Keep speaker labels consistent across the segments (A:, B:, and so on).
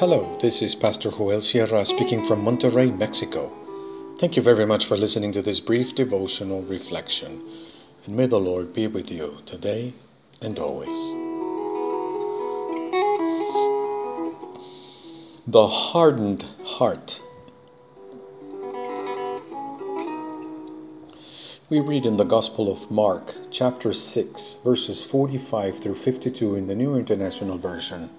A: Hello, this is Pastor Joel Sierra speaking from Monterrey, Mexico. Thank you very much for listening to this brief devotional reflection, and may the Lord be with you today and always. The hardened heart. We read in the Gospel of Mark, chapter 6, verses 45 through 52 in the New International Version.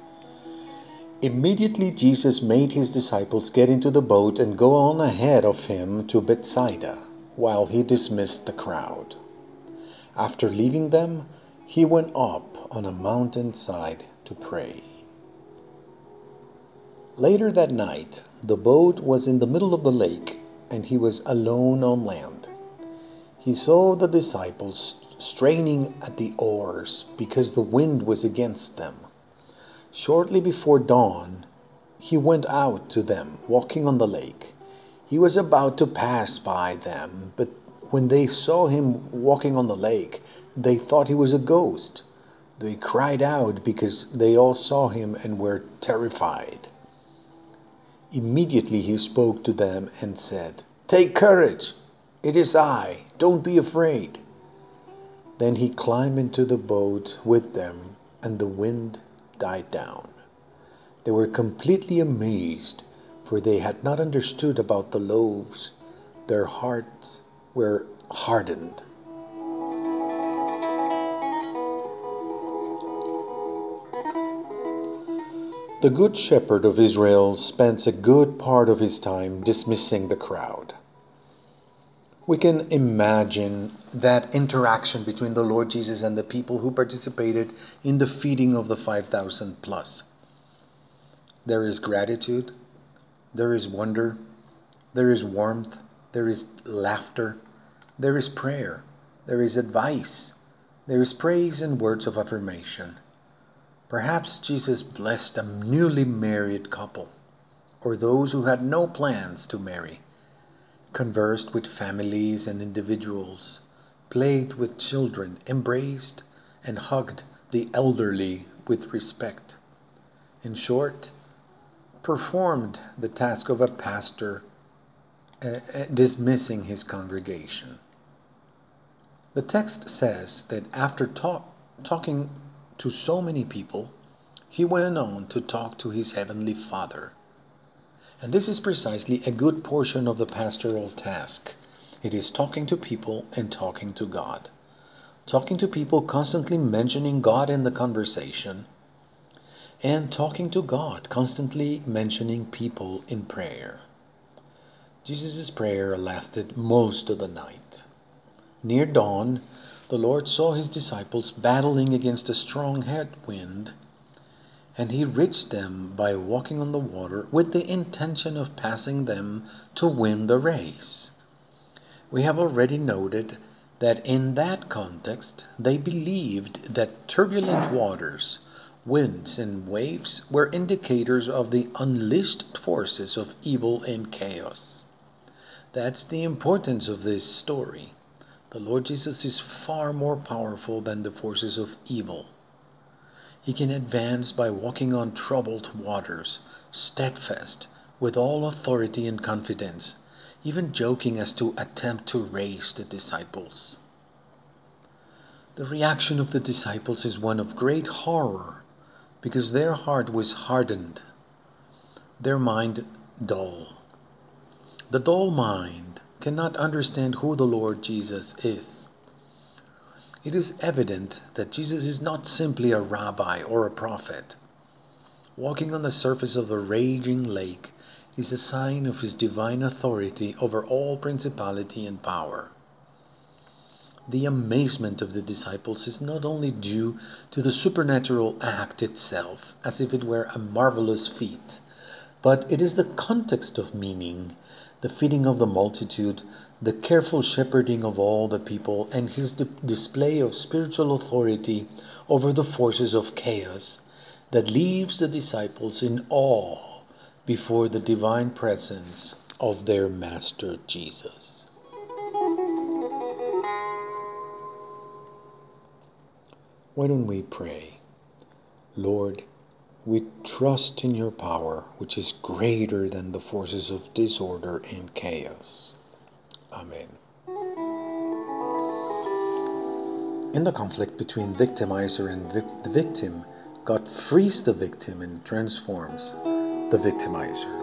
A: Immediately Jesus made his disciples get into the boat and go on ahead of him to Bethsaida, while he dismissed the crowd. After leaving them, he went up on a mountainside to pray. Later that night, the boat was in the middle of the lake, and he was alone on land he saw the disciples straining at the oars because the wind was against them. Shortly before dawn, he went out to them, walking on the lake. He was about to pass by them, but when they saw him walking on the lake, they thought he was a ghost. They cried out because they all saw him and were terrified. Immediately he spoke to them and said, Take courage! It is I. Don't be afraid. Then he climbed into the boat with them, and the wind died down. They were completely amazed, for they had not understood about the loaves. Their hearts were hardened. The Good Shepherd of Israel spends a good part of his time dismissing the crowd we can imagine that interaction between the Lord Jesus and the people who participated in the feeding of the 5,000 plus. There is gratitude, there is wonder, there is warmth, there is laughter, there is prayer, there is advice, there is praise and words of affirmation. Perhaps Jesus blessed a newly married couple or those who had no plans to marry conversed with families and individuals, played with children, embraced and hugged the elderly with respect. In short, performed the task of a pastor uh, uh, dismissing his congregation. The text says that after talk, talking to so many people, he went on to talk to his heavenly Father and this is precisely a good portion of the pastoral task. It is talking to people and talking to God. Talking to people, constantly mentioning God in the conversation, and talking to God, constantly mentioning people in prayer. Jesus' prayer lasted most of the night. Near dawn, the Lord saw his disciples battling against a strong headwind and he reached them by walking on the water with the intention of passing them to win the race. We have already noted that in that context they believed that turbulent waters, winds, and waves were indicators of the unleashed forces of evil and chaos. That's the importance of this story. The Lord Jesus is far more powerful than the forces of evil. He can advance by walking on troubled waters, steadfast, with all authority and confidence, even joking as to attempt to raise the disciples. The reaction of the disciples is one of great horror because their heart was hardened, their mind dull. The dull mind cannot understand who the Lord Jesus is. It is evident that Jesus is not simply a rabbi or a prophet. Walking on the surface of the raging lake is a sign of his divine authority over all principality and power. The amazement of the disciples is not only due to the supernatural act itself, as if it were a marvelous feat, but it is the context of meaning, the feeding of the multitude, the careful shepherding of all the people, and his di- display of spiritual authority over the forces of chaos that leaves the disciples in awe before the divine presence of their Master Jesus. Why don't we pray? Lord, We trust in your power, which is greater than the forces of disorder and chaos. Amen. In the conflict between victimizer and vic- the victim, God frees the victim and transforms the victimizer.